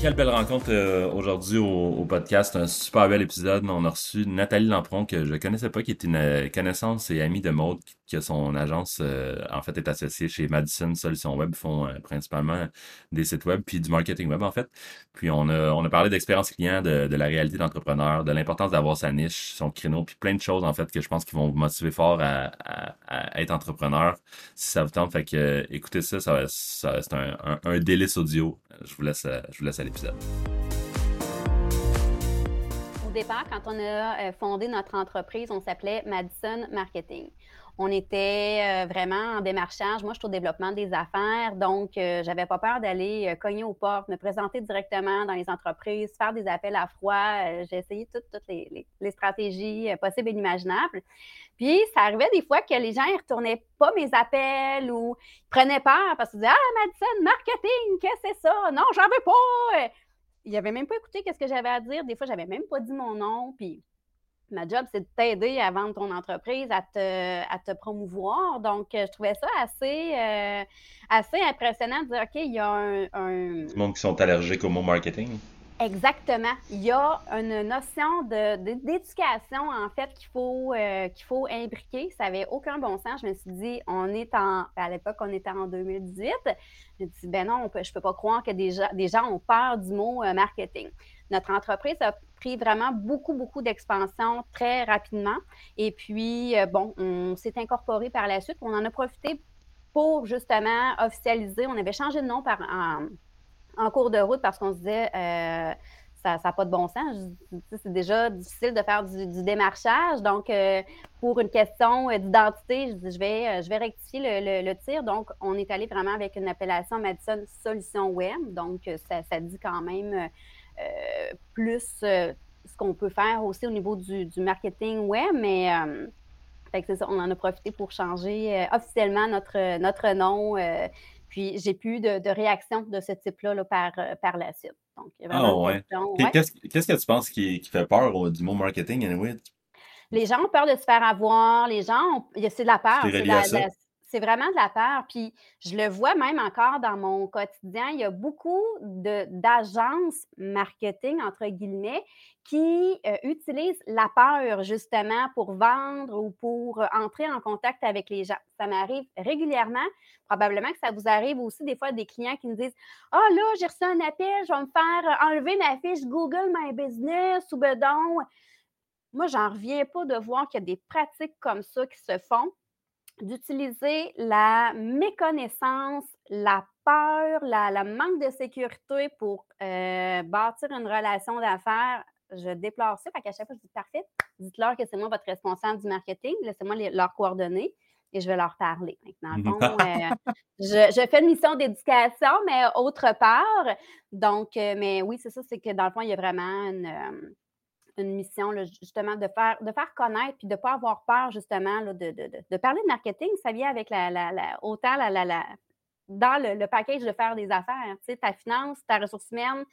Quelle belle rencontre euh, aujourd'hui au, podcast. Un super bel épisode. On a reçu Nathalie Lampron, que je ne connaissais pas, qui est une connaissance et amie de Maude, qui a son agence, euh, en fait, est associée chez Madison Solutions Web. Font euh, principalement des sites web puis du marketing web, en fait. Puis on a, on a parlé d'expérience client, de, la réalité d'entrepreneur, de l'importance d'avoir sa niche, son créneau, puis plein de choses, en fait, que je pense qui vont vous motiver fort à, être entrepreneur si ça vous tente. Fait que écoutez ça, ça, c'est un, un, délice audio. Je vous laisse, je vous laisse Au départ, quand on a euh, fondé notre entreprise, on s'appelait Madison Marketing. On était euh, vraiment en démarchage. Moi, je suis au développement des affaires, donc euh, j'avais pas peur d'aller cogner aux portes, me présenter directement dans les entreprises, faire des appels à froid. J'ai essayé toutes, les, stratégies possibles et inimaginables. Puis, ça arrivait des fois que les gens ne retournaient pas mes appels ou ils prenaient peur parce qu'ils disaient Ah, Madison, marketing, qu'est-ce que c'est ça? Non, j'en veux pas. Ils n'avaient même pas écouté ce que j'avais à dire. Des fois, je n'avais même pas dit mon nom. Puis, ma job, c'est de t'aider à vendre ton entreprise, à te, à te promouvoir. Donc, je trouvais ça assez, euh, assez impressionnant de dire OK, il y a un. un... Du monde qui sont allergiques au mot marketing. Exactement. Il y a une notion d'éducation, en fait, qu'il faut, euh, qu'il faut imbriquer. Ça n'avait aucun bon sens. Je me suis dit, on est en. À l'époque, on était en 2018. Je me suis dit, ben non, je ne peux pas croire que des gens, des gens ont peur du mot euh, marketing. Notre entreprise a pris vraiment beaucoup, beaucoup d'expansion très rapidement. Et puis, euh, bon, on s'est incorporé par la suite. On en a profité pour justement officialiser. On avait changé de nom par. En, en cours de route parce qu'on se disait euh, ça n'a pas de bon sens. C'est déjà difficile de faire du, démarchage. Donc, euh, pour une question d'identité, je, vais, je vais rectifier le, tir. Donc, on est allé vraiment avec une appellation Madison Solution Web. Donc, ça, dit quand même euh, plus ce qu'on peut faire aussi au niveau du, marketing web. Mais c'est ça, on en a profité pour changer officiellement notre, notre nom puis, j'ai plus de, de réaction de ce type-là par, euh, par la suite. Donc, ah ouais. Qu'est-ce que tu penses qui, qui fait peur du mot marketing, anyway? Les gens ont peur de se faire avoir. Les gens, c'est de la peur. C'est c'est vraiment de la peur. Puis je le vois même encore dans mon quotidien. Il y a beaucoup d'agences marketing, entre guillemets, qui euh, utilisent la peur justement pour vendre ou pour euh, entrer en contact avec les gens. Ça m'arrive régulièrement. Probablement que ça vous arrive aussi des fois des clients qui nous disent Ah oh, là, j'ai reçu un appel, je vais me faire enlever ma fiche Google My Business ou bedon. Moi, j'en reviens pas de voir qu'il y a des pratiques comme ça qui se font d'utiliser la méconnaissance, la peur, la, manque de sécurité pour euh, bâtir une relation d'affaires, je déplore ça. Fait qu'à chaque fois, je dis parfait, dites-leur que c'est moi votre responsable du marketing, laissez-moi leur coordonner et je vais leur parler. Maintenant, euh, je, fais une mission d'éducation, mais autre part. Donc, euh, mais oui, c'est ça, c'est que dans le fond, il y a vraiment une une mission, justement, de faire, de faire connaître puis de ne pas avoir peur, justement, de, parler de marketing. Ça vient avec la, la, autant la, dans le, package de faire des affaires. Tu sais, ta finance, ta ressource humaine,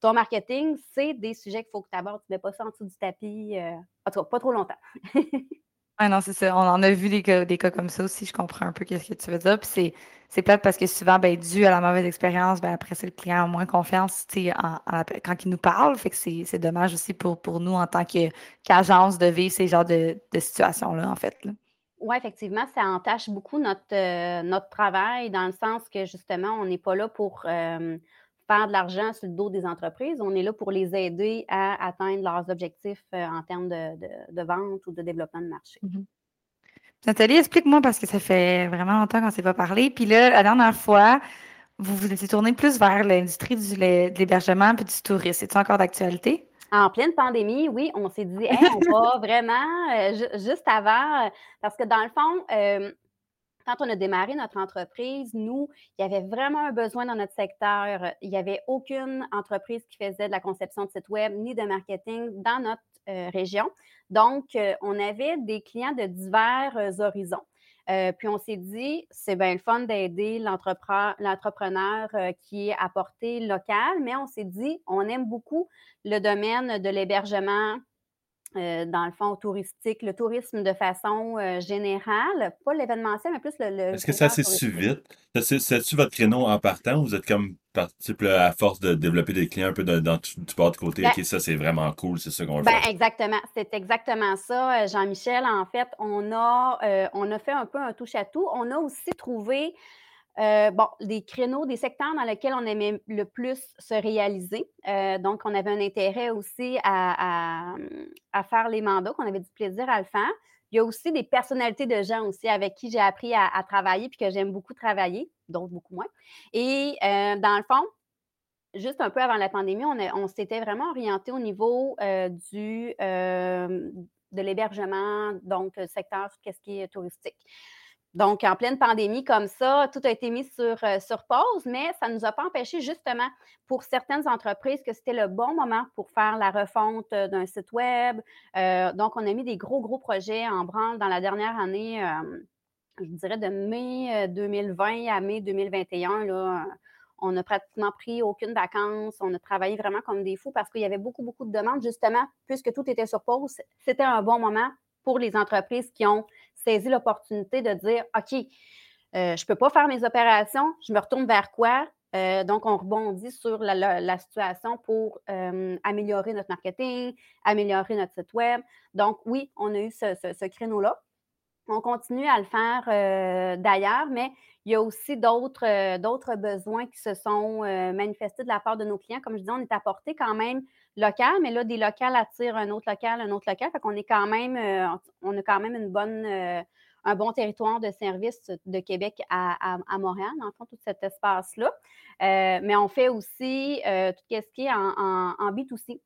ton marketing, c'est des sujets qu'il faut que tu abordes. Tu ne mets pas ça en dessous du tapis, euh, en tout cas, pas trop longtemps. Ah non, c'est ça. On en a vu des cas, des cas comme ça aussi. Je comprends un peu ce que tu veux dire. Puis c'est plate parce que souvent, ben, dû à la mauvaise expérience, ben, après, c'est le client a moins confiance quand il nous parle. Fait que c'est dommage aussi pour, pour nous en tant qu'agence de vivre ces genres de, situations-là, en fait. Oui, effectivement, ça entache beaucoup notre, euh, notre travail dans le sens que justement, on n'est pas là pour. Euh, faire de l'argent sur le dos des entreprises. On est là pour les aider à atteindre leurs objectifs euh, en termes de, vente ou de développement de marché. Mhm. Nathalie, explique-moi parce que ça fait vraiment longtemps qu'on ne s'est pas parlé. Puis là, la dernière fois, vous vous étiez tourné plus vers l'industrie de l'hébergement et du tourisme. C'est-tu encore d'actualité? En pleine pandémie, oui, on s'est dit, on va vraiment, euh, juste avant, euh, parce que dans le fond, quand on a démarré notre entreprise, nous, il y avait vraiment un besoin dans notre secteur. Il n'y avait aucune entreprise qui faisait de la conception de site web ni de marketing dans notre euh. Donc, euh, on avait des clients de divers euh, horizons. puis on s'est dit, c'est bien le fun d'aider l'entrepreneur qui est à portée locale, mais on s'est dit, on aime beaucoup le domaine de l'hébergement euh, dans le fond, touristique, le tourisme de façon euh, générale, pas l'événementiel, mais plus le. Est-ce que ça s'est su vite? C'est-tu votre créneau en partant ou vous êtes comme parti à force de développer des clients un peu dans, du bord de côté? Ben OK, ça c'est vraiment cool, c'est ça qu'on veut ben, Exactement, c'est exactement ça, euh, Jean-Michel. En fait, on a, on a fait un peu un touche-à-tout. On a aussi trouvé euh, bon, des créneaux, des secteurs dans lesquels on aimait le plus se réaliser. Euh, donc, on avait un intérêt aussi à, faire les mandats, qu'on avait du plaisir à le faire. Il y a aussi des personnalités de gens aussi avec qui j'ai appris à, travailler puis que j'aime beaucoup travailler, d'autres beaucoup moins. Et euh, dans le fond, juste un peu avant la pandémie, on, s'était vraiment orienté au niveau du, de l'hébergement, donc secteur, qu'est-ce qui est touristique. Donc, en pleine pandémie comme ça, tout a été mis sur, euh, pause, mais ça ne nous a pas empêché justement pour certaines entreprises que c'était le bon moment pour faire la refonte euh, d'un site web. Euh, donc, on a mis des gros, gros projets en branle dans la dernière année, je dirais de mai 2020 à mai 2021. Là, on n'a pratiquement pris aucune vacance. On a travaillé vraiment comme des fous parce qu'il y avait beaucoup, beaucoup de demandes. Justement, puisque tout était sur pause, c'était un bon moment pour les entreprises qui ont saisi l'opportunité de dire OK, euh, je ne peux pas faire mes opérations, je me retourne vers quoi? Euh, donc, on rebondit sur la, situation pour euh, améliorer notre marketing, améliorer notre site web. Donc, oui, on a eu ce, créneau-là. On continue à le faire d'ailleurs, mais il y a aussi d'autres besoins qui se sont manifestés de la part de nos clients. Comme je disais, on est apporté quand même local, mais là, des locales attirent un autre local, un autre local. Fait qu'on est quand même, euh, on a quand même une bonne, euh, un bon territoire de service de Québec à, Montréal, dans le fond, tout cet espace-là. Euh, mais on fait aussi tout ce qui est en, en, en B2C.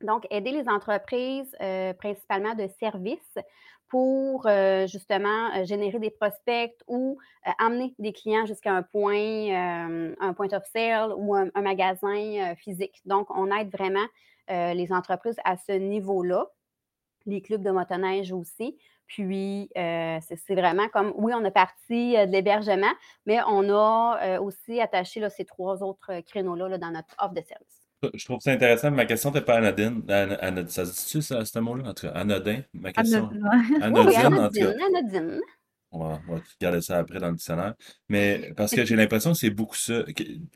Donc, aider les entreprises, principalement de services, pour justement générer des prospects ou amener des clients jusqu'à un point, un point of sale ou un, magasin physique. Donc, on aide vraiment les entreprises à ce niveau-là, les clubs de motoneige aussi. Puis, c'est vraiment comme, oui, on a parti de l'hébergement, mais on a aussi attaché là, ces trois autres créneaux-là dans notre offre de service. Je trouve ça intéressant. Ma question n'était pas anodine. ça se dit-tu, ça, ce mot-là? En tout cas, anodin, ma question. Anodine, en tout cas. anodine. On va, on va garder ça après dans le dictionnaire. Mais parce que j'ai l'impression que c'est beaucoup ça.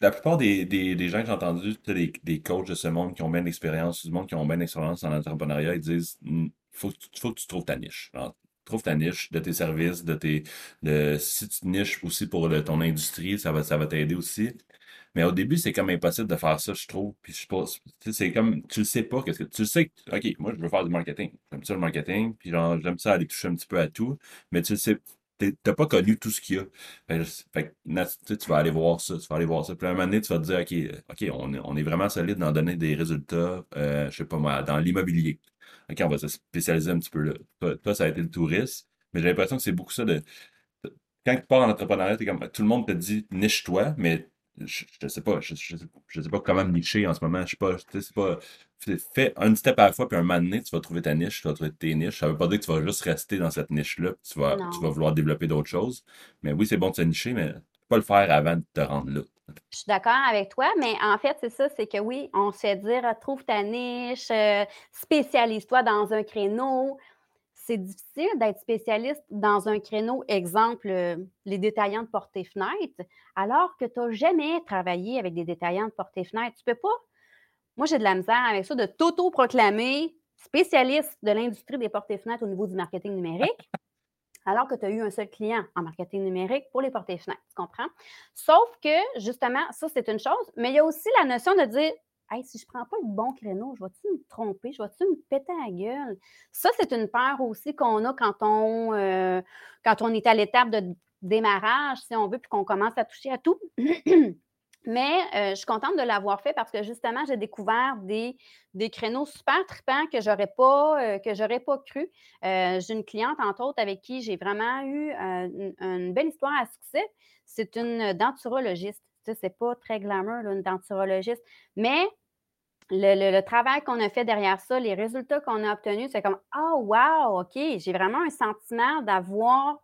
la plupart des, des, des gens que j'ai entendus, des, des coachs de ce monde qui ont bien d'expérience, du monde qui ont bien d'expérience en entrepreneuriat, ils disent «Hmm, faut, faut que tu trouves ta niche. trouve ta niche de tes services, de tes. De, si tu niches aussi pour ton industrie, ça va, ça va t'aider aussi. Mais au début, c'est comme impossible de faire ça, je trouve. Puis je pense, c'est comme, tu le sais pas, qu'est-ce que tu sais, que, ok, moi je veux faire du marketing. J'aime ça le marketing, puis genre, j'aime ça aller toucher un petit peu à tout, mais tu le sais, t'as pas connu tout ce qu'il y a. Fait, que, tu vas aller voir ça, tu vas aller voir ça. Puis à un moment donné, tu vas te dire, OK, OK, on est, on est vraiment solide dans donner des résultats, euh, je sais pas moi, dans l'immobilier. OK, on va se spécialiser un petit peu là. Toi, ça a été le tourisme, mais j'ai l'impression que c'est beaucoup ça de. Quand tu pars en entrepreneuriat, comme, tout le monde te dit niche-toi, mais je, ne sais pas, je, je, sais pas comment me nicher en ce moment. Je sais pas, c'est pas. Fais un step à la fois, puis un moment donné, tu vas trouver ta niche, tu vas trouver tes niches. Ça veut pas dire que tu vas juste rester dans cette niche-là, tu vas, tu vas vouloir développer d'autres choses. Mais oui, c'est bon de se nicher, mais pas le faire avant de te rendre là. Je suis d'accord avec toi, mais en fait, c'est ça, c'est que oui, on se fait dire trouve ta niche, euh, spécialise-toi dans un créneau c'est difficile d'être spécialiste dans un créneau, exemple, euh, les détaillants de fenêtres, alors que tu n'as jamais travaillé avec des détaillants de fenêtres. Tu peux pas. Moi, j'ai de la misère avec ça de t'auto-proclamer spécialiste de l'industrie des portes et fenêtres au niveau du marketing numérique, alors que tu as eu un seul client en marketing numérique pour les portes et fenêtres. Tu comprends? Sauf que, justement, ça, c'est une chose, mais il y a aussi la notion de dire Hey, si je prends pas le bon créneau, je vais-tu me tromper? Je vais-tu me péter la gueule? Ça, c'est une peur aussi qu'on a quand on, euh, quand on est à l'étape de démarrage, si on veut, puis qu'on commence à toucher à tout. Mais euh, je suis contente de l'avoir fait parce que justement, j'ai découvert des, des créneaux super tripants que j'aurais pas, euh, que j'aurais pas cru. J'ai une cliente, entre autres, avec qui j'ai vraiment eu une, belle histoire à succès. C'est une denturologiste. C'est pas très glamour, une denturologiste. Mais le, travail qu'on a fait derrière ça, les résultats qu'on a obtenus, c'est comme Oh, wow, OK, j'ai vraiment un sentiment d'avoir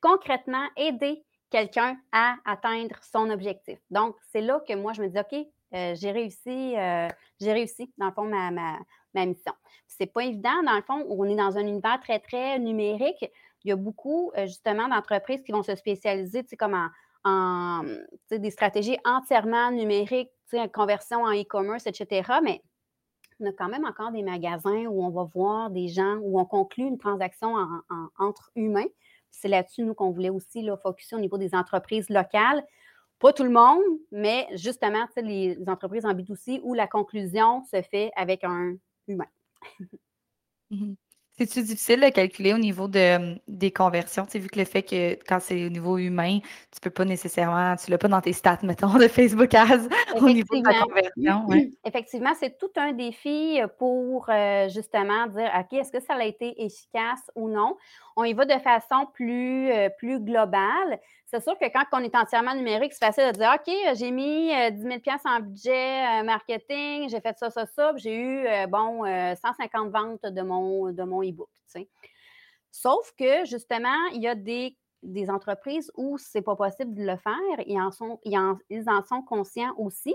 concrètement aidé quelqu'un à atteindre son objectif. Donc, c'est là que moi, je me dis, OK, euh, j'ai réussi, euh, j'ai réussi, dans le fond, ma, ma, ma mission. C'est pas évident, dans le fond, on est dans un univers très, très numérique. Il y a beaucoup, euh, justement, d'entreprises qui vont se spécialiser, tu sais, comme en, des stratégies entièrement numériques, conversion en e-commerce, etc. Mais on a quand même encore des magasins où on va voir des gens, où on conclut une transaction entre humains c'est là-dessus, nous, qu'on voulait aussi là, focuser au niveau des entreprises locales. Pas tout le monde, mais justement, les entreprises en B2C où la conclusion se fait avec un humain. C'est-tu difficile de calculer au niveau de, des conversions? Tu sais, vu que le fait que quand c'est au niveau humain, tu peux pas nécessairement, tu l'as pas dans tes stats, mettons, de Facebook Ads au niveau de la conversion. Effectivement, c'est tout un défi pour euh, justement dire, OK, est-ce que ça a été efficace ou non? On y va de façon plus, euh, plus globale. C'est sûr que quand on est entièrement numérique, c'est facile de dire OK, j'ai mis 10 000 en budget marketing, j'ai fait ça, ça, ça, j'ai eu, bon, 150 ventes de mon, de mon e-book. Sauf que, justement, il y a des, entreprises où ce n'est pas possible de le faire. Ils en, sont, ils en, sont conscients aussi.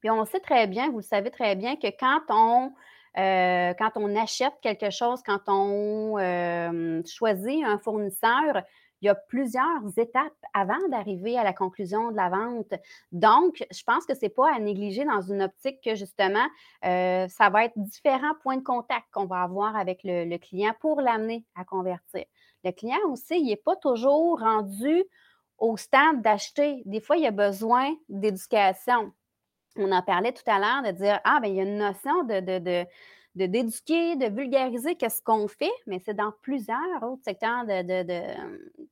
Puis on sait très bien, vous le savez très bien, que quand on, quand on achète quelque chose, quand on choisit un fournisseur, il y a plusieurs étapes avant d'arriver à la conclusion de la vente. Donc, je pense que ce n'est pas à négliger dans une optique que justement, euh, ça va être différents points de contact qu'on va avoir avec le, client pour l'amener à convertir. Le client aussi, il n'est pas toujours rendu au stade d'acheter. Des fois, il a besoin d'éducation. On en parlait tout à l'heure de dire Ah, bien, il y a une notion de de d'éduquer, de vulgariser qu'est-ce qu'on fait, mais c'est dans plusieurs autres secteurs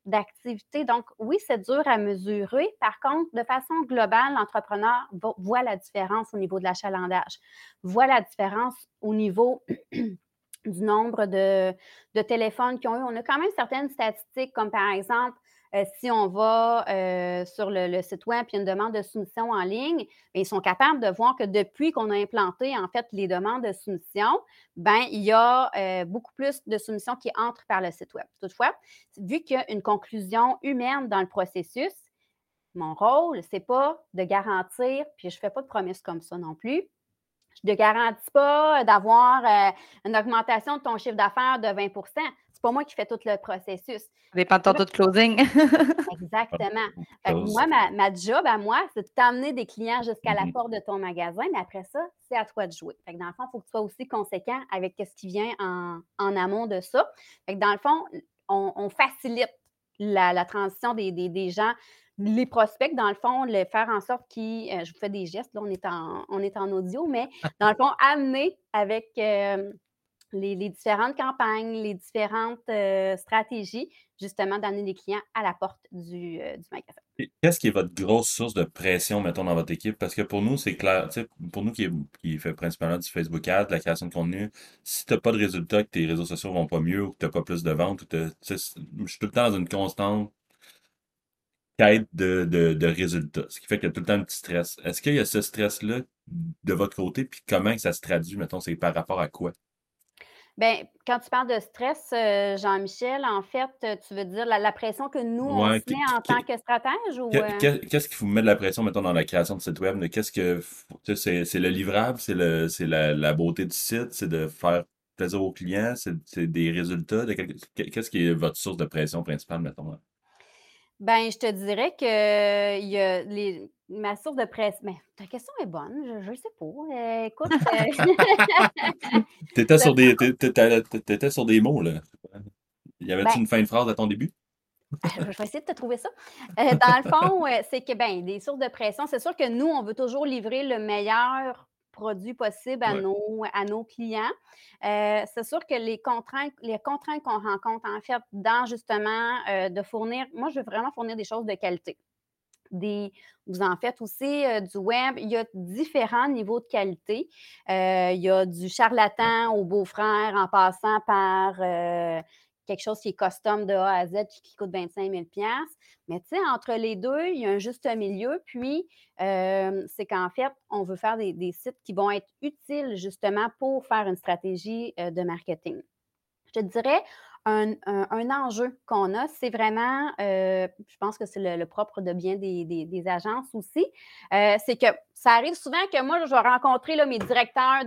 d'activité. Donc, oui, c'est dur à mesurer. Par contre, de façon globale, l'entrepreneur voit la différence au niveau de l'achalandage, voit la différence au niveau du nombre de, de téléphones qu'ils ont eu. On a quand même certaines statistiques, comme par exemple, euh, si on va euh, sur le, site web, a une demande de soumission en ligne, ils sont capables de voir que depuis qu'on a implanté en fait les demandes de soumission, ben, il y a euh, beaucoup plus de soumissions qui entrent par le site web. Toutefois, vu qu'il y a une conclusion humaine dans le processus, mon rôle, ce n'est pas de garantir, puis je fais pas de promesses comme ça non plus, je ne garantis pas d'avoir une augmentation de ton chiffre d'affaires de 20 pas moi qui fais tout le processus. Ça dépend de ton taux de closing. Exactement. moi, ma, job à moi, c'est de t'amener des clients jusqu'à la mm-hmm. porte de ton magasin, mais après ça, c'est à toi de jouer. Fait dans le fond, il faut que tu sois aussi conséquent avec ce qui vient en, amont de ça. Fait dans le fond, on, facilite la, transition des, gens les prospects, dans le fond, le faire en sorte qu'ils, euh, je vous fais des gestes, là, on est en, on est en audio, mais dans le fond, amener avec euh, les, différentes campagnes, les différentes euh, stratégies, justement, d'amener les clients à la porte du, euh, magasin. Qu'est-ce qui est votre grosse source de pression, mettons, dans votre équipe? Parce que pour nous, c'est clair, pour nous qui, qui fait principalement du Facebook Ad, de la création de contenu, si tu n'as pas de résultats, que tes réseaux sociaux vont pas mieux ou que tu n'as pas plus de ventes, je suis tout le temps dans une constante quête de, de, résultats, ce qui fait qu'il y a tout le temps un petit stress. Est-ce qu'il y a ce stress-là de votre côté, puis comment ça se traduit, mettons, c'est par rapport à quoi? Bien, quand tu parles de stress, euh, Jean-Michel, en fait, euh, tu veux dire la, pression que nous, on se met en tant que stratège ou. Euh? Qu'est-ce qui vous met de la pression, mettons, dans la création de site web? Qu'est-ce que. C'est le livrable, c'est la, la beauté du site, c'est de faire plaisir aux clients, c'est des résultats. Qu'est-ce qui est votre source de pression principale, mettons? Ben, je te dirais que il y a les, ma source de presse. Mais ta question est bonne, je ne sais pas. Euh, écoute. Euh, tu étais, sur des, sur des mots, là. Y avait-tu ben une fin de phrase à ton début? Ah, je vais essayer de te trouver ça. Euh, dans le fond, c'est que ben, des sources de pression, c'est sûr que nous, on veut toujours livrer le meilleur produits possibles à, nos, à nos clients. Euh, c'est sûr que les contraintes, les contraintes qu'on rencontre, en fait, dans justement euh, de fournir, moi, je veux vraiment fournir des choses de qualité. Vous en faites aussi euh, du web. Il y a différents niveaux de qualité. Euh, il y a du charlatan au beau-frère en passant par euh, quelque chose qui est custom de A à Z qui coûte 25 000 Mais tu sais, entre les deux, il y a un juste milieu. Puis, c'est qu'en fait, on veut faire des, des, sites qui vont être utiles justement pour faire une stratégie de marketing. Je te dirais, un, enjeu qu'on a, c'est vraiment, euh, je pense que c'est le, propre de bien des, agences aussi, euh, c'est que ça arrive souvent que moi, je vais rencontrer là, mes directeurs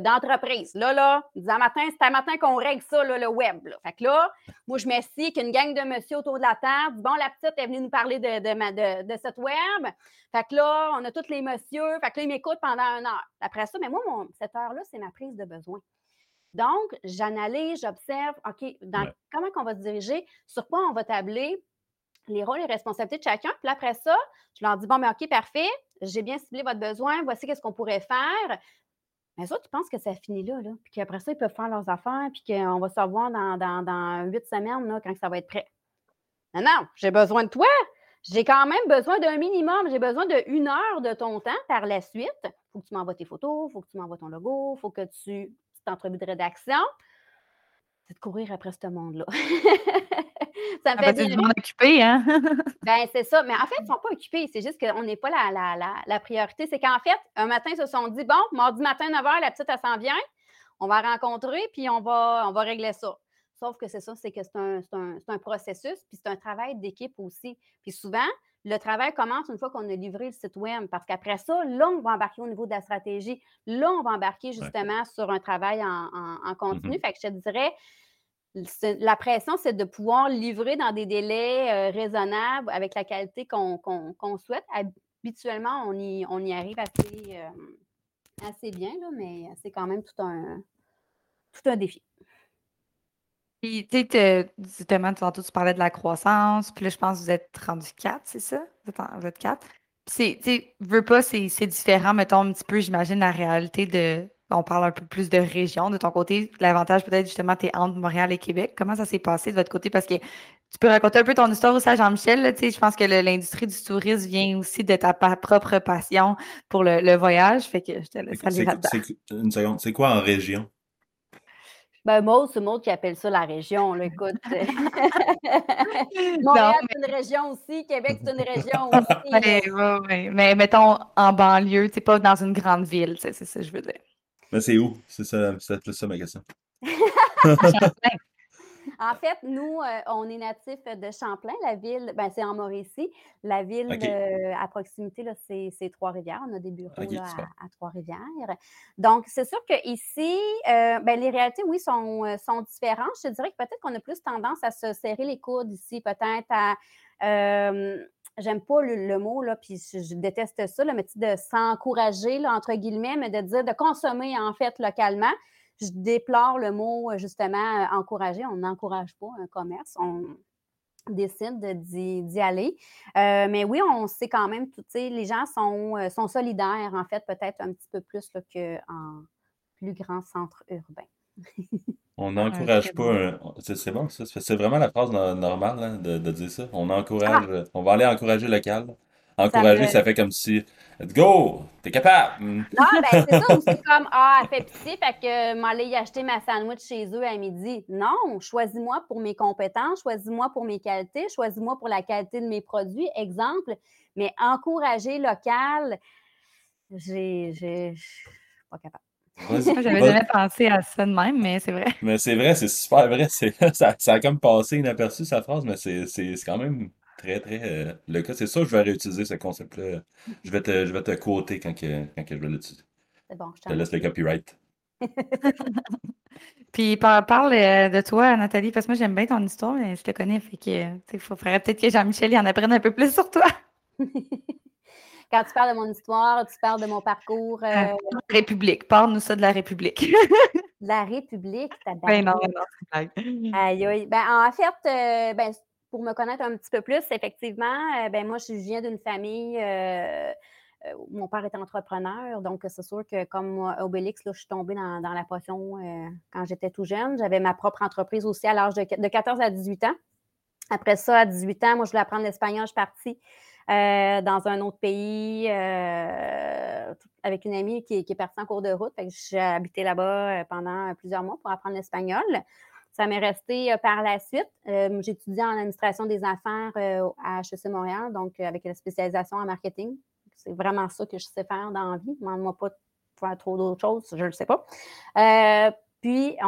d'entreprise. De là, là, disant matin, c'est un matin qu'on règle ça, le web. Fait que là, moi, je m'assieds qu'une gang de monsieur autour de la table. Bon, la petite est venue nous parler de, de, de, cette web. Fait que là, on a tous les messieurs. Fait que là, ils m'écoutent pendant une heure. Après ça, mais moi, cette heure-là, c'est ma prise de besoin. Donc, j'analyse, j'observe, OK, comment on va se diriger, sur quoi on va tabler, les rôles et responsabilités de chacun. Puis après ça, je leur dis, bon, mais OK, parfait, j'ai bien ciblé votre besoin, voici qu'est-ce qu'on pourrait faire. Mais ça, tu penses que ça finit là, là. Puis qu'après ça, ils peuvent faire leurs affaires, puis qu'on va se revoir dans, huit semaines, là, quand ça va être prêt. Non, non, j'ai besoin de toi. J'ai quand même besoin d'un minimum. J'ai besoin d'une heure de ton temps par la suite. Il faut que tu m'envoies tes photos, il faut que tu m'envoies ton logo, il faut que tu entrevue de rédaction, c'est de courir après ce monde-là. ça me ah, fait ben, occupé, hein? ben, c'est ça. Mais en fait, ils ne sont pas occupés. C'est juste qu'on n'est pas la, la, la, priorité. C'est qu'en fait, un matin, ils se sont dit bon, mardi matin, 9 h, la petite, elle s'en vient. On va rencontrer, puis on va, on va régler ça. Sauf que c'est ça, c'est que c'est un, un, un, processus, puis c'est un travail d'équipe aussi. Puis souvent, le travail commence une fois qu'on a livré le site web, parce qu'après ça, là, on va embarquer au niveau de la stratégie. Là, on va embarquer justement sur un travail en, continu. Mm-hmm. Fait que je te dirais, la pression, c'est de pouvoir livrer dans des délais euh, raisonnables avec la qualité qu'on souhaite. Habituellement, on y, on y arrive assez, euh, assez bien, là, mais c'est quand même tout un, tout un défi. Puis, tu sais, justement, tantôt, tu parlais de la croissance. Puis là, je pense que vous êtes rendu 4, c'est ça? Vous êtes, vous êtes 4. Puis, tu sais, veux pas, c'est différent, mettons, un petit peu, j'imagine, la réalité de. On parle un peu plus de région. De ton côté, l'avantage, peut-être, justement, tu es entre Montréal et Québec. Comment ça s'est passé de votre côté? Parce que tu peux raconter un peu ton histoire aussi à Jean-Michel. Tu sais, je pense que l'industrie du tourisme vient aussi de ta propre passion pour le, voyage. Fait que je te laisse aller là-dedans. Une seconde. C'est quoi en région? Ben, Maud, c'est Maud qui appelle ça la région, là, écoute. Montréal, c'est une région aussi. Québec, c'est une région aussi. Oui, oui. Mais mettons en banlieue, tu pas dans une grande ville, c'est ça que je veux dire. Mais c'est où? C'est ça, c'est plus ça ma question. En fait, nous, euh, on est natif de Champlain, la ville, ben, c'est en Mauricie. La ville euh, à proximité, c'est Trois-Rivières. On a des bureaux à, Trois-Rivières. Donc, c'est sûr qu'ici, euh, ben, les réalités, oui, sont, sont différentes. Je dirais que peut-être qu'on a plus tendance à se serrer les coudes ici, peut-être à. J'aime pas le, mot, là, puis je, déteste ça, là, mais de s'encourager, entre guillemets, mais de dire de consommer, en fait, localement je déplore le mot, euh, justement, euh, encourager. On n'encourage pas un commerce. On décide d'y aller. Euh, mais oui, on sait quand même, tu sais, les gens sont, sont solidaires, en fait, peut-être un petit peu plus qu'en plus grand centre urbain. On n'encourage pas. C'est bon, ça. C'est vraiment la phrase normale hein, de, dire ça. On encourage. Ah! On va aller encourager le local. Encourager, ça, fait comme si, let's go, t'es capable. Non, ben c'est ça, c'est comme, ah, elle fait pitié, fait que m'aller y acheter ma sandwich chez eux à midi. Non, choisis-moi pour mes compétences, choisis-moi pour mes qualités, choisis-moi pour la qualité de mes produits, exemple. Mais encourager local, j'ai, j'ai, pas capable. J'avais jamais pensé à ça de même, mais c'est vrai. Mais c'est vrai, c'est super vrai. Ça, ça a comme passé inaperçu, sa phrase, mais c'est quand même très, très euh, le cas. C'est ça que je vais réutiliser ce concept-là. Je vais te, je vais te quoter quand, que, quand que je vais l'utiliser. C'est bon, je te laisse le copyright. Puis parle euh, de toi, Nathalie, parce que moi j'aime bien ton histoire, mais je te connais, fait que il faudrait peut-être que Jean-Michel en apprenne un peu plus sur toi. Quand tu parles de mon histoire, tu parles de mon parcours. Euh... République, parle-nous ça de la République. la République, t'as ben non, non, aïe, Ben, en fait, euh, ben, pour me connaître un petit peu plus, effectivement, euh, ben moi, je viens d'une famille euh, euh, où mon père était entrepreneur. Donc, c'est sûr que comme Obélix, là, je suis tombée dans, la potion quand j'étais tout jeune. J'avais ma propre entreprise aussi à l'âge de, 14 à 18 ans. Après ça, à 18 ans, moi, je voulais apprendre l'espagnol. Je suis partie dans un autre pays avec une amie qui, est partie en cours de route. J'ai habité là-bas pendant plusieurs mois pour apprendre l'espagnol. Ça m'est resté par la suite. J'ai étudié en administration des affaires à HEC Montréal, donc avec la spécialisation en marketing. C'est vraiment ça que je sais faire dans la vie. Demande-moi pas de faire trop d'autres choses, je ne le sais pas. puis,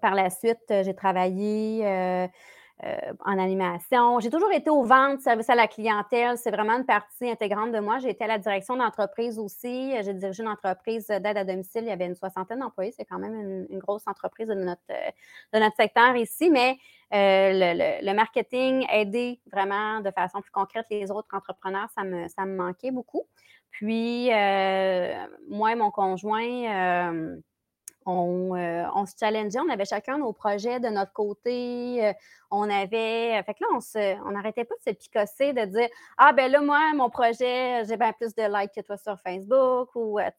par la suite, j'ai travaillé euh, en animation. J'ai toujours été aux ventes, service à la clientèle. C'est vraiment une partie intégrante de moi. J'ai été à la direction d'entreprise aussi. J'ai dirigé une entreprise d'aide à domicile. Il y avait une soixantaine d'employés. C'est quand même une, grosse entreprise de notre, de notre secteur ici. Mais euh, le, marketing, aider vraiment de façon plus concrète les autres entrepreneurs, ça me, ça me manquait beaucoup. Puis, euh, moi et mon conjoint, euh, on, se challengeait, on avait chacun nos projets de notre côté. Euh, on avait. Fait que là, on n'arrêtait pas de se picosser, de dire Ah, ben là, moi, mon projet, j'ai bien plus de likes que toi sur Facebook ou, euh,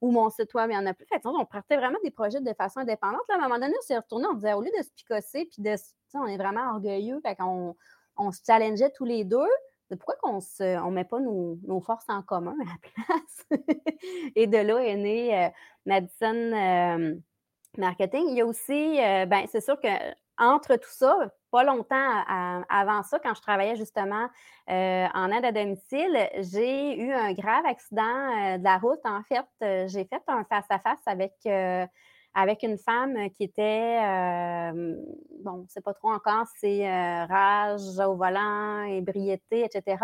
ou mon site web, il y en a plus. Fait on partait vraiment des projets de façon indépendante. Là, à un moment donné, on s'est retourné, on disait Au lieu de se picosser, puis de. On est vraiment orgueilleux, fait qu'on on se challengeait tous les deux pourquoi on ne met pas nos, forces en commun à la place? Et de là est né euh, Madison euh, Marketing. Il y a aussi, euh, ben, c'est sûr que entre tout ça, pas longtemps avant ça, quand je travaillais justement en aide à domicile, j'ai eu un grave accident de la route. En fait, j'ai fait un face-à-face avec avec une femme qui était, euh, bon, c'est pas trop encore, c'est euh, rage au volant, ébriété, etc.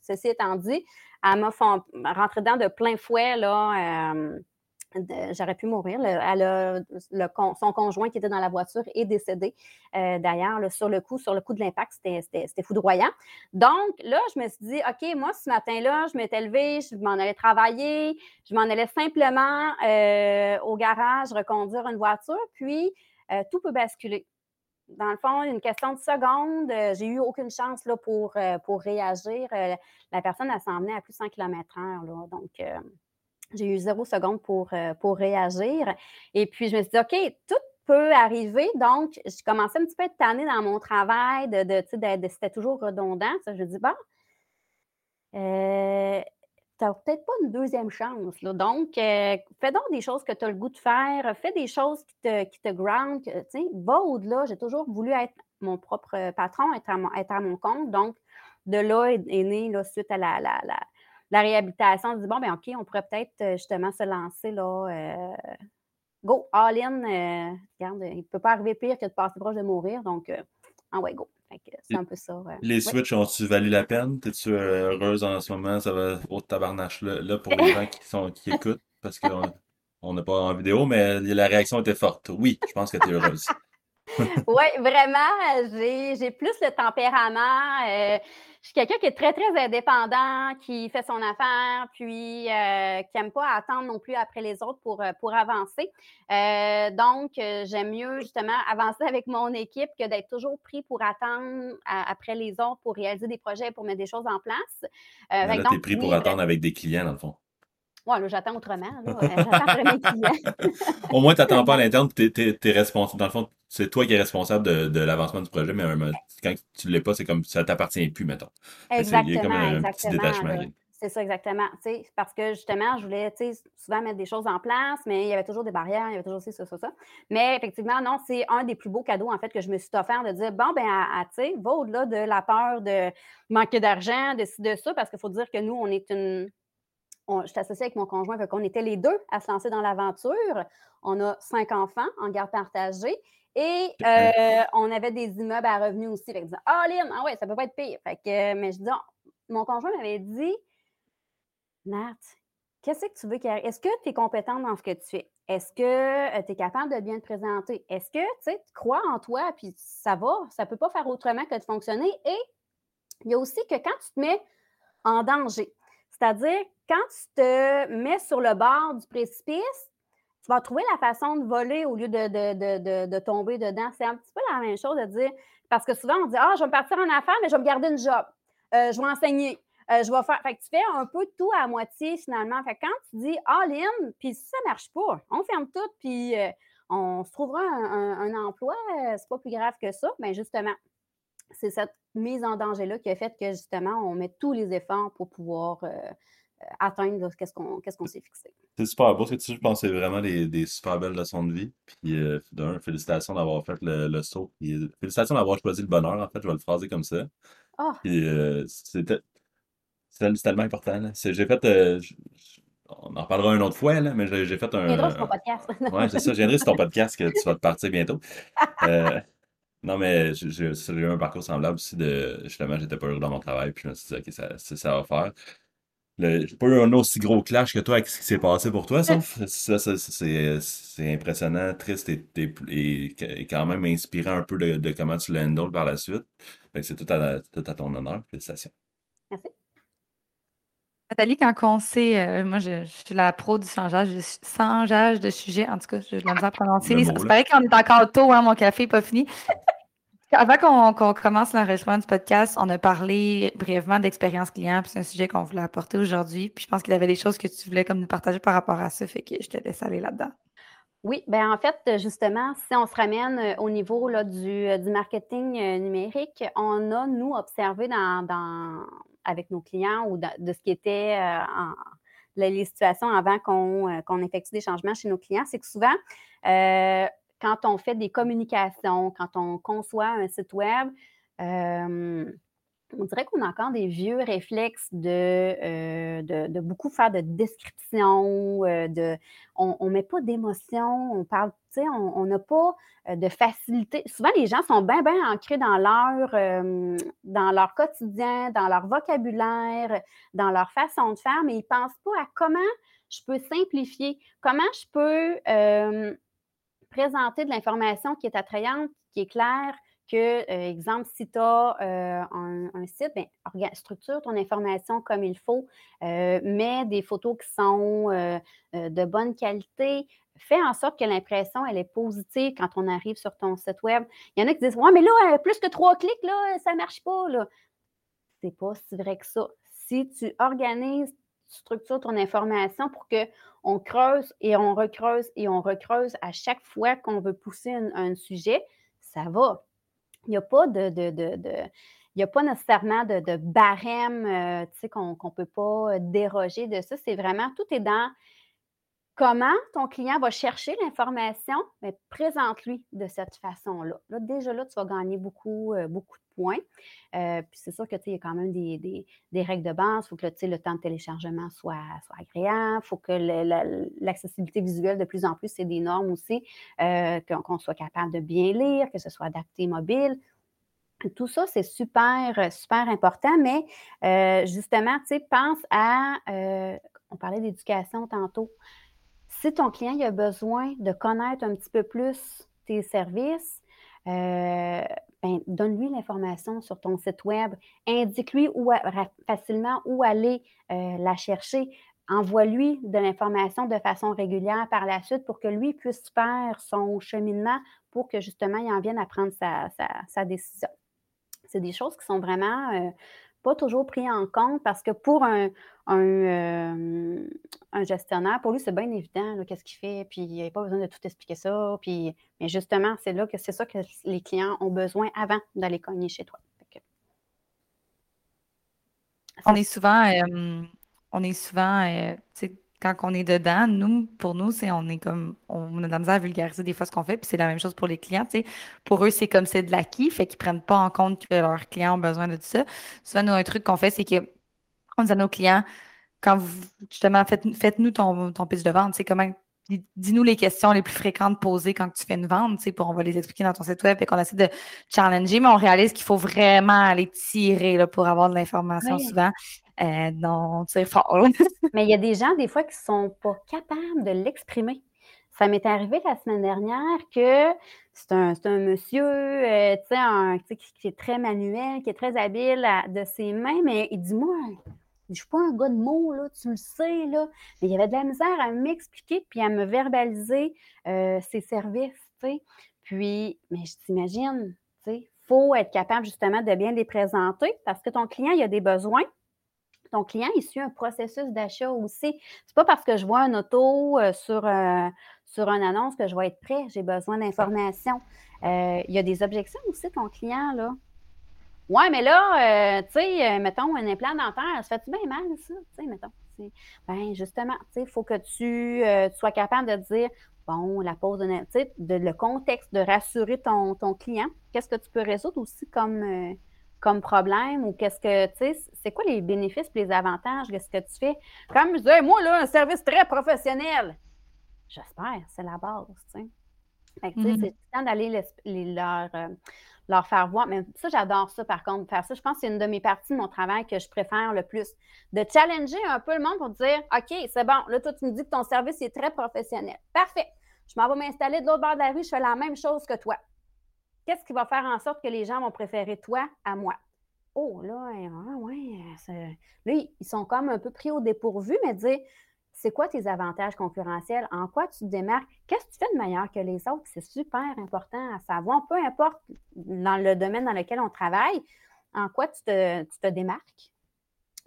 Ceci étant dit, elle m'a rentré dedans de plein fouet, là. Euh, j'aurais pu mourir. son conjoint qui était dans la voiture est décédé. Euh, d'ailleurs, sur le coup, sur le coup de l'impact, c'était foudroyant. Donc, là, je me suis dit, OK, moi, ce matin-là, je m'étais levée, je m'en allais travailler, je m'en allais simplement euh, au garage reconduire une voiture, puis euh, tout peut basculer. Dans le fond, une question de seconde, j'ai eu aucune chance là, pour, pour réagir. la personne, elle s'en venait à plus de 100 km/h. Donc, j'ai eu zéro seconde pour, euh, pour réagir. Et puis, je me suis dit, OK, tout peut arriver. Donc, je commençais un petit peu à être tannée dans mon travail, de, de, c'était toujours redondant. Je me dis, bon, euh, tu n'as peut-être pas une deuxième chance. Donc, euh, fais donc des choses que tu as le goût de faire, fais des choses qui te, qui te ground, va au-delà. J'ai toujours voulu être mon propre patron, être à mon, être à mon compte. Donc, de là est, né, là, suite à la la réhabilitation, on dit bon, ben OK, on pourrait peut-être euh, justement se lancer là. Euh, go, all in. Euh, regarde, il ne peut pas arriver pire que de passer proche de mourir. Donc, en ouais, go. C'est un peu ça. les switches ont-tu valu la peine? T'es-tu heureuse en ce moment? Ça va au tabarnache là, pour les gens qui, sont, qui écoutent parce qu'on n'a pas en vidéo, mais la réaction était forte. Oui, je pense que tu es heureuse. oui, vraiment, j'ai plus le tempérament je suis quelqu'un qui est très, très indépendant, qui fait son affaire, puis euh, qui n'aime pas attendre non plus après les autres pour, euh, pour avancer. Euh, donc, j'aime mieux justement avancer avec mon équipe que d'être toujours pris pour attendre après les autres pour réaliser des projets, pour mettre des choses en place. Euh, là, es pris pour attendre avec des clients, dans le fond. Oui, là, j'attends autrement. J'attends mes clients. Au moins, tu n'attends pas à l'interne, tu es, responsable. Dans le fond, c'est toi qui es responsable de, de l'avancement du projet, mais quand tu ne l'es pas, c'est comme ça t'appartient plus, mettons. Exactement. Il y a comme un, petit détachement. C'est ça, exactement. parce que justement, je voulais souvent mettre des choses en place, mais il y avait toujours des barrières, il y avait toujours ça, ça, ça. Mais effectivement, non, c'est un des plus beaux cadeaux, en fait, que je me suis offert de dire bon, ben, tu sais, va au-delà de la peur de manquer d'argent, de ci, de ça, parce qu'il faut dire que nous, on est une, je suis associée avec mon conjoint, fait qu'on était les deux à se lancer dans l'aventure. On a cinq enfants en garde partagée. Et euh, on avait des immeubles à revenus aussi. Fait que disait, ah, Lynn, ah ouais, ça peut pas être pire. Fait que, mais je dis, mon conjoint m'avait dit, Nat, qu'est-ce que tu veux qu'il? Est-ce que tu es compétente dans ce que tu fais? Est-ce que euh, tu es capable de bien te présenter? Est-ce que tu crois en toi, puis ça va, ça ne peut pas faire autrement que de fonctionner? Et il y a aussi que quand tu te mets en danger, c'est-à-dire, quand tu te mets sur le bord du précipice, tu vas trouver la façon de voler au lieu de, tomber dedans. C'est un petit peu la même chose de dire, parce que souvent on dit, ah, je vais me partir en affaires, mais je vais me garder une job. Euh, je vais enseigner. Euh, je vais faire. Fait que tu fais un peu tout à moitié finalement. Fait que quand tu dis all-in, puis si ça ne marche pas, on ferme tout, puis euh, on se trouvera un, emploi, c'est pas plus grave que ça. Mais justement, c'est cette mise en danger-là qui a fait que justement, on met tous les efforts pour pouvoir euh, atteindre qu'est-ce qu'on qu'est-ce qu'on s'est fixé. C'est super beau ce que tu je pense que c'est vraiment des, des, super belles leçons de vie. Puis euh, d'un, félicitations d'avoir fait le, saut. Puis, félicitations d'avoir choisi le bonheur, en fait, je vais le phraser comme ça. Oh. Puis c'était tellement important. J'ai fait on en parlera une autre fois, là, mais j'ai fait un. Viendrai sur ton podcast. oui, c'est ça. Viendrai sur ton podcast que tu vas te partir bientôt. Non, mais j'ai eu un parcours semblable aussi de. Justement, j'étais pas heureux dans mon travail, puis je me suis dit, OK, ça, ça va faire. J'ai pas eu un aussi gros clash que toi avec ce qui s'est passé pour toi, sauf ça, c'est impressionnant, triste et, et, quand même inspirant un peu de, de comment tu l'handles par la suite. C'est tout, tout, à ton honneur. Félicitations. Merci. Nathalie, quand on sait, euh, moi je, suis la pro du changeage, changeage de sujet, en tout cas, je l'ai à prononcer. C'est vrai qu'on est encore tôt, hein, mon café n'est pas fini. Avant qu'on commence l'enregistrement du podcast, on a parlé brièvement d'expérience client, puis c'est un sujet qu'on voulait apporter aujourd'hui. Puis je pense qu'il y avait des choses que tu voulais comme nous partager par rapport à ça, fait que je te laisse aller là-dedans. Oui, bien en fait, justement, si on se ramène euh, au niveau là, du, euh, du marketing numérique, on a, nous, observé dans, avec nos clients ou de, ce qui était euh, les situations avant euh, qu'on effectue des changements chez nos clients, c'est que souvent, euh, quand on fait des communications, quand on conçoit un site web, on dirait qu'on a encore des vieux réflexes de, euh, de, beaucoup faire de description, euh, de, on ne met pas d'émotion, on parle, tu sais, on n'a pas euh, de facilité. Souvent, les gens sont bien, bien ancrés dans leur, dans leur quotidien, dans leur vocabulaire, dans leur façon de faire, mais ils ne pensent pas à comment je peux simplifier, comment je peux présenter de l'information qui est attrayante, qui est claire, que, euh, exemple, si tu as euh, un, site, bien, structure ton information comme il faut, euh, mets des photos qui sont de bonne qualité, fais en sorte que l'impression, elle est positive quand on arrive sur ton site web. Il y en a qui disent Ouais, mais là, plus que trois clics, là, ça ne marche pas. Là. C'est pas si vrai que ça. Si tu organises, structures ton information pour qu'on creuse et on recreuse et on recreuse à chaque fois qu'on veut pousser un sujet, ça va il n'y a pas de, il a pas nécessairement de, barème euh, qu'on ne peut pas déroger de ça. C'est vraiment, tout est dans comment ton client va chercher l'information, mais présente-lui de cette façon-là. Là, déjà là, tu vas gagner beaucoup, euh, beaucoup de points. Euh, puis c'est sûr que il y a quand même des, règles de base. Il faut que le temps de téléchargement soit, agréable. Il faut que l'accessibilité visuelle, de plus en plus, c'est des normes aussi, euh, qu'on soit capable de bien lire, que ce soit adapté mobile. Tout ça, c'est super, super important, mais justement, tu pense à, on parlait d'éducation tantôt, si ton client a besoin de connaître un petit peu plus tes services, euh, ben, donne-lui l'information sur ton site web, indique-lui facilement où aller euh, la chercher, envoie-lui de l'information de façon régulière par la suite pour que lui puisse faire son cheminement pour que justement il en vienne à prendre sa, décision. C'est des choses qui sont vraiment euh, pas toujours pris en compte parce que pour un, un, euh, gestionnaire, pour lui, c'est bien évident qu'est-ce qu'il fait, puis il n'y a pas besoin de tout expliquer ça. Puis, mais justement, c'est là que c'est ça que les clients ont besoin avant d'aller cogner chez toi. On est souvent, euh, on est souvent, euh, quand on est dedans, nous, pour nous, c'est on est comme on a de la misère à vulgariser des fois ce qu'on fait, puis c'est la même chose pour les clients. Pour eux, c'est comme c'est de l'acquis, fait qu'ils prennent pas en compte que leurs clients ont besoin de tout ça. Souvent, nous, un truc qu'on fait, c'est que on dit à nos clients, quand vous justement faites, faites-nous ton, ton pitch de vente, c'est comment dis-nous les questions les plus fréquentes posées quand tu fais une vente, pour on va les expliquer dans ton site web et qu'on essaie de challenger, mais on réalise qu'il faut vraiment aller tirer là, pour avoir de l'information souvent. Euh, non, c'est fort. Mais il y a des gens, des fois, qui ne sont pas capables de l'exprimer. Ça m'est arrivé la semaine dernière que c'est un, monsieur euh, qui, est très manuel, qui est très habile de ses mains, mais il dit Moi, je ne suis pas un gars de mots, là, tu le sais, là. Mais il y avait de la misère à m'expliquer puis à me verbaliser euh, ses services. Puis, mais je t'imagine, il faut être capable justement de bien les présenter parce que ton client, il a des besoins ton client, il suit un processus d'achat aussi. C'est pas parce que je vois un auto euh, sur, euh, sur une annonce que je vais être prêt. J'ai besoin d'informations. Euh, il y a des objections aussi, ton client, là. Ouais, mais là, euh, tu sais, euh, mettons, un implant dentaire, ça fait-tu bien mal, ça? Tu sais, mettons. Ben, justement, tu sais, il faut que tu, euh, tu, sois capable de dire, bon, la pause de, tu sais, de le contexte, de rassurer ton, ton client. Qu'est-ce que tu peux résoudre aussi comme, comme problème ou qu'est-ce que, tu sais, c'est quoi les bénéfices et les avantages? Qu'est-ce que tu fais? Comme je disais, moi, là, un service très professionnel. J'espère, c'est la base, tu sais. Fait que, tu sais, mm-hmm. c'est temps d'aller leur leur faire voir. Mais ça, j'adore ça, par contre, faire ça. Je pense que c'est une de mes parties de mon travail que je préfère le plus. De challenger un peu le monde pour dire OK, c'est bon, là, toi, tu me dis que ton service est très professionnel. Parfait. Je m'en vais m'installer de l'autre bord de la rue, je fais la même chose que toi. Qu'est-ce qui va faire en sorte que les gens vont préférer toi à moi? Oh, là, ah, ouais, là, ils sont comme un peu pris au dépourvu, mais dire c'est quoi tes avantages concurrentiels, en quoi tu te démarques, qu'est-ce que tu fais de meilleur que les autres, c'est super important à savoir, peu importe dans le domaine dans lequel on travaille, en quoi tu te, démarques?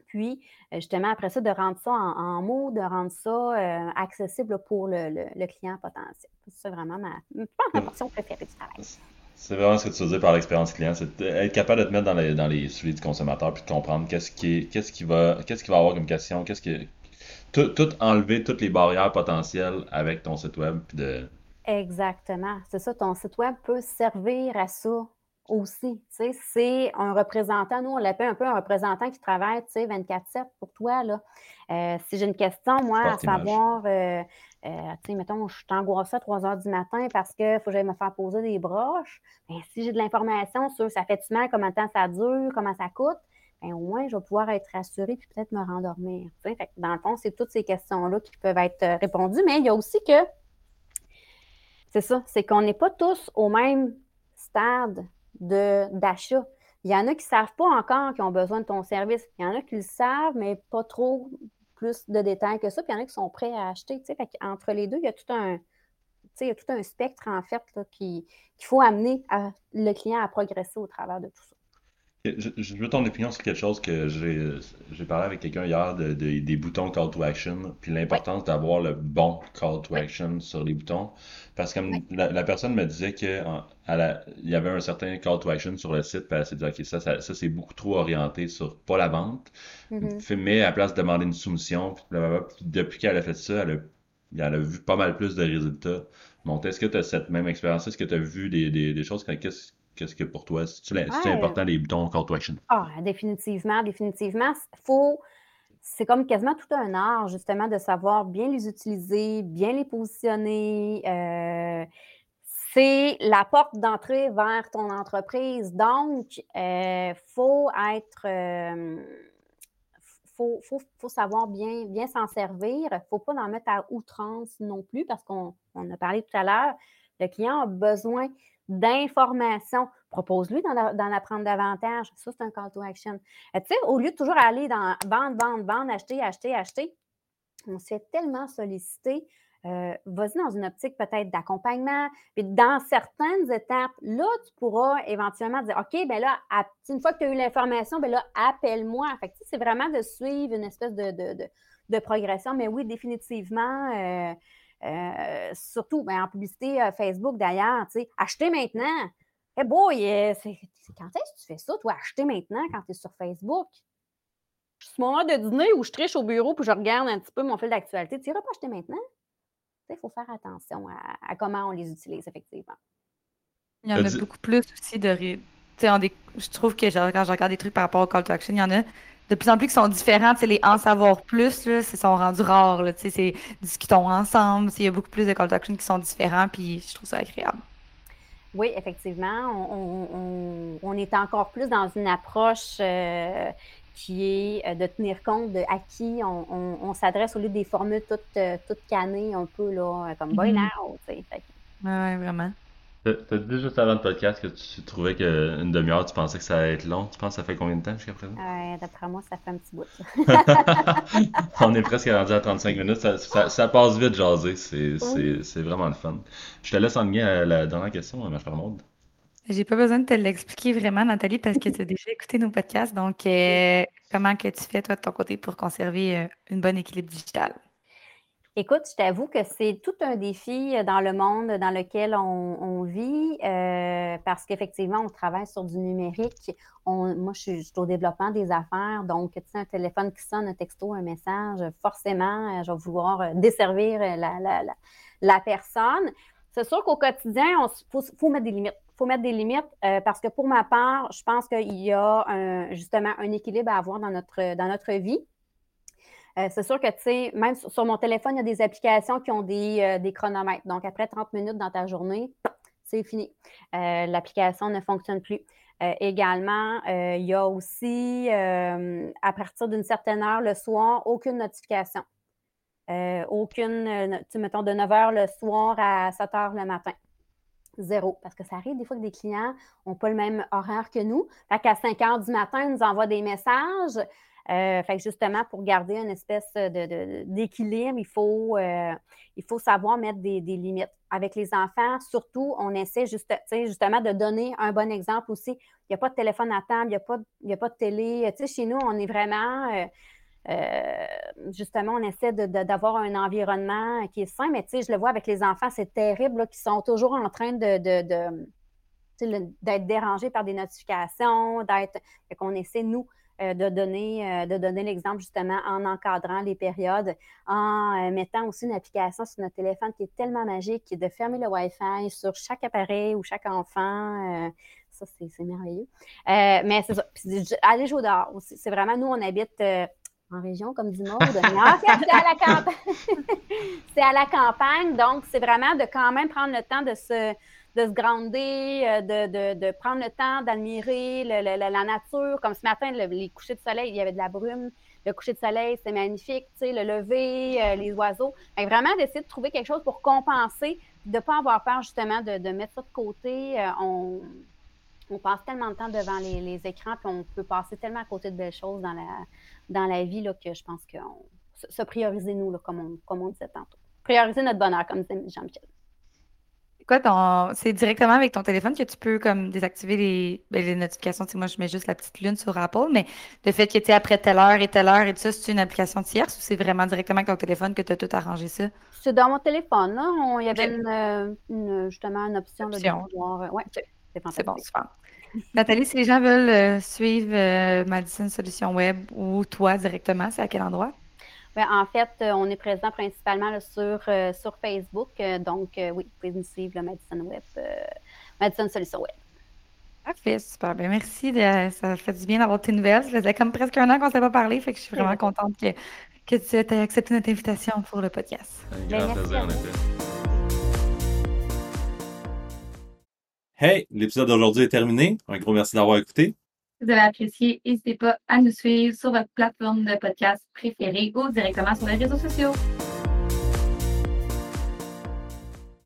Puis, euh, justement, après ça, de rendre ça en, mots, de rendre ça euh, accessible pour le, client potentiel. C'est vraiment ma, ma portion préférée du travail. C'est vraiment ce que tu veux dire par l'expérience client, c'est être capable de te mettre dans les, dans les souliers du consommateur puis de comprendre qu'est-ce qui, qu'est-ce qui va, qu'est-ce qui va avoir comme question, qu'est-ce tout, enlever toutes les barrières potentielles avec ton site web. de... Exactement. C'est ça, ton site web peut servir à ça aussi. C'est un représentant, nous, on l'appelle un peu un représentant qui travaille 24-7 pour toi. Là. Euh, si j'ai une question, moi, à savoir, euh, euh, tu sais, mettons, je suis angoissée à 3 heures du matin parce qu'il faut que j'aille me faire poser des broches, ben, si j'ai de l'information sur ça fait mal, combien de temps ça dure, comment ça coûte, ben, au moins, je vais pouvoir être rassurée puis peut-être me rendormir. dans le fond, c'est toutes ces questions-là qui peuvent être euh, répondues, mais il y a aussi que, c'est ça, c'est qu'on n'est pas tous au même stade d'achat. Il y en a qui ne savent pas encore qu'ils ont besoin de ton service. Il y en a qui le savent, mais pas trop plus de détails que ça. Puis il y en a qui sont prêts à acheter. Entre les deux, il y a tout un, il y a tout un spectre, en fait, qu'il faut amener le client à progresser au travers de tout ça. Je, veux ton opinion sur quelque chose que j'ai parlé avec quelqu'un hier de, des boutons call to action, puis l'importance d'avoir le bon call to action sur les boutons. Parce que la, personne me disait qu'il y avait un certain call to action sur le site, puis elle s'est dit, OK, ça, ça, c'est beaucoup trop orienté sur pas la vente, mm-hmm. mais à la place de demander une soumission, puis depuis qu'elle a fait ça, elle a, vu pas mal plus de résultats. Bon, est-ce que tu as cette même expérience? Est-ce que tu as vu des, des, des choses? Qu'est-ce Qu'est-ce que pour toi, c'est important les boutons call to action? Ah, définitivement, définitivement. Faut, c'est comme quasiment tout un art, justement, de savoir bien les utiliser, bien les positionner. Euh, c'est la porte d'entrée vers ton entreprise. Donc, il euh, faut être. Euh, faut, faut, faut, savoir bien, bien s'en servir. Il ne faut pas en mettre à outrance non plus, parce qu'on a parlé tout à l'heure. Le client a besoin d'informations. Propose-lui d'en apprendre davantage. Ça, c'est un call to action. Euh, tu sais, au lieu de toujours aller dans vendre, vendre, vendre, acheter, acheter, acheter, on se fait tellement solliciter. Euh, vas-y dans une optique peut-être d'accompagnement. Puis dans certaines étapes, là, tu pourras éventuellement dire OK, ben là, une fois que tu as eu l'information, ben là, appelle-moi. Fait c'est vraiment de suivre une espèce de, progression. Mais oui, définitivement, euh, euh, surtout ben, en publicité euh, Facebook d'ailleurs, tu sais, acheter maintenant. Eh boy, euh, c'est, quand est-ce que tu fais ça, toi, acheter maintenant quand tu es sur Facebook? Ce moment de dîner où je triche au bureau puis je regarde un petit peu mon fil d'actualité, tu n'iras pas acheter maintenant? Il faut faire attention à, comment on les utilise, effectivement. Il y en a beaucoup plus aussi de. Je trouve que quand je regarde des trucs par rapport au call to action, il y en a de plus en plus qui sont différents. Les en savoir plus, là, sont rendus rares. C'est discutons ensemble. Il y a beaucoup plus de call to action qui sont différents, puis je trouve ça agréable. Oui, effectivement. On, est encore plus dans une approche euh, qui est euh, de tenir compte de à qui on, s'adresse au lieu des formules toutes, euh, toutes cannées, un peu là, comme boy mm Oui, vraiment. T'as dit juste avant le podcast que tu trouvais qu'une demi-heure, tu pensais que ça allait être long. Tu penses que ça fait combien de temps jusqu'à présent? Euh, D'après moi, ça fait un petit bout. On est presque rendu à 35 minutes. Ça, passe vite, jaser. C'est vraiment le fun. Je te laisse en lien à la dernière question, ma chère Maude. J'ai pas besoin de te l'expliquer vraiment, Nathalie, parce que tu as déjà écouté nos podcasts. Donc, euh, comment que tu fais, toi, de ton côté, pour conserver euh, une bonne équilibre digital? Écoute, je t'avoue que c'est tout un défi euh, dans le monde dans lequel on, vit euh, parce qu'effectivement, on travaille sur du numérique. moi, je suis, au développement des affaires, donc tu sais, un téléphone qui sonne, un texto, un message, forcément, euh, je vais vouloir desservir la, personne. C'est sûr qu'au quotidien, il faut, mettre des limites. Faut mettre des limites parce que pour ma part, je pense qu'il y a justement un équilibre à avoir dans notre, dans notre vie. Euh, c'est sûr que, tu sais, même sur, mon téléphone, il y a des applications qui ont des, euh, chronomètres. Donc, après 30 minutes dans ta journée, c'est fini. Euh, l'application ne fonctionne plus. également, il y a aussi, à partir d'une certaine heure le soir, aucune notification. aucune, tu mettons, de 9 h le soir à 7 h le matin. Zéro. Parce que ça arrive des fois que des clients n'ont pas le même horaire que nous. Fait qu'à 5 h du matin, ils nous envoient des messages. Euh, fait que justement, pour garder une espèce d'équilibre, il, faut, euh, il faut savoir mettre des, limites. Avec les enfants, surtout, on essaie juste, justement de donner un bon exemple aussi. Il n'y a pas de téléphone à table, il n'y a, pas, a pas de télé. chez nous, on est vraiment. Euh, justement, on essaie d'avoir un environnement qui est sain, mais je le vois avec les enfants, c'est terrible, qu'ils sont toujours en train de, d'être dérangés par des notifications, d'être. qu'on essaie, nous, de donner, euh, de donner l'exemple justement en encadrant les périodes, en euh, mettant aussi une application sur notre téléphone qui est tellement magique, qui est de fermer le Wi-Fi sur chaque appareil ou chaque enfant. ça, c'est merveilleux. mais c'est ça. aller jouer dehors aussi. C'est vraiment, nous, on habite en région, comme du monde. c'est à la campagne. c'est à la campagne. Donc, c'est vraiment de quand même prendre le temps de se, de se grounder, euh, de, prendre le temps d'admirer la nature. Comme ce matin, les couchers de soleil, il y avait de la brume. Le coucher de soleil, c'est magnifique. le lever, euh, les oiseaux. vraiment d'essayer de trouver quelque chose pour compenser, de ne pas avoir peur justement de, mettre ça de côté. Euh, on, passe tellement de temps devant les, écrans, puis on peut passer tellement à côté de belles choses dans la, dans la vie là, que je pense que se prioriser nous, comme, on, comme on disait tantôt. Prioriser notre bonheur, comme disait Jean-Michel quoi, c'est directement avec ton téléphone que tu peux comme désactiver les, ben, les notifications. moi, je mets juste la petite lune sur Apple, mais le fait que tu après telle heure et telle heure et tout ça, c'est une application tierce ou c'est vraiment directement avec ton téléphone que tu as tout arrangé ça? C'est dans mon téléphone. Là. il y avait une, justement une option, de voir. Euh, c'est bon, super. Nathalie, si les gens veulent euh, suivre euh, Madison Solutions Web ou toi directement, c'est à quel endroit? Ben, en fait, euh, on est présent principalement sur, euh, sur Facebook. Euh, donc, oui, vous pouvez nous suivre, le Madison Web, Madison Solution Web. Parfait, super. Ben, merci. ça fait du bien d'avoir tes nouvelles. Ça faisait comme presque un an qu'on ne s'est pas parlé, fait que je suis vraiment contente que, que tu aies accepté notre invitation pour le podcast. Un grand plaisir, en effet. Hey, l'épisode d'aujourd'hui est terminé. Un gros merci d'avoir écouté. Vous avez apprécié, n'hésitez pas à nous suivre sur votre plateforme de podcast préférée ou directement sur les réseaux sociaux.